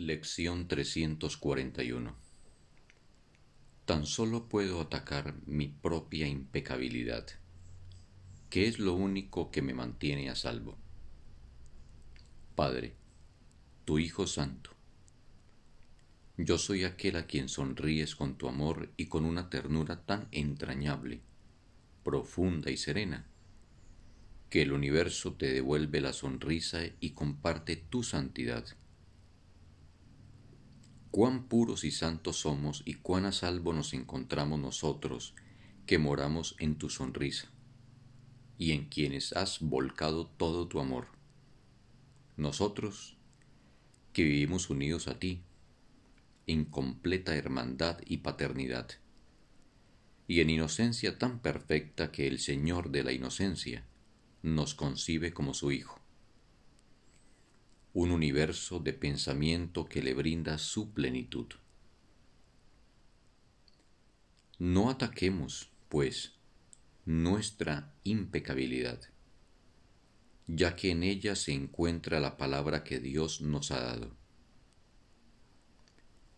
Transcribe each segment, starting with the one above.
Lección 341 Tan solo puedo atacar mi propia impecabilidad, que es lo único que me mantiene a salvo. Padre, tu Hijo Santo, yo soy aquel a quien sonríes con tu amor y con una ternura tan entrañable, profunda y serena, que el universo te devuelve la sonrisa y comparte tu santidad cuán puros y santos somos y cuán a salvo nos encontramos nosotros que moramos en tu sonrisa y en quienes has volcado todo tu amor. Nosotros, que vivimos unidos a ti, en completa hermandad y paternidad, y en inocencia tan perfecta que el Señor de la inocencia nos concibe como su Hijo un universo de pensamiento que le brinda su plenitud. No ataquemos, pues, nuestra impecabilidad, ya que en ella se encuentra la palabra que Dios nos ha dado.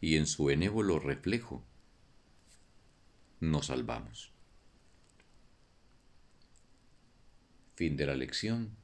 Y en su benévolo reflejo nos salvamos. Fin de la lección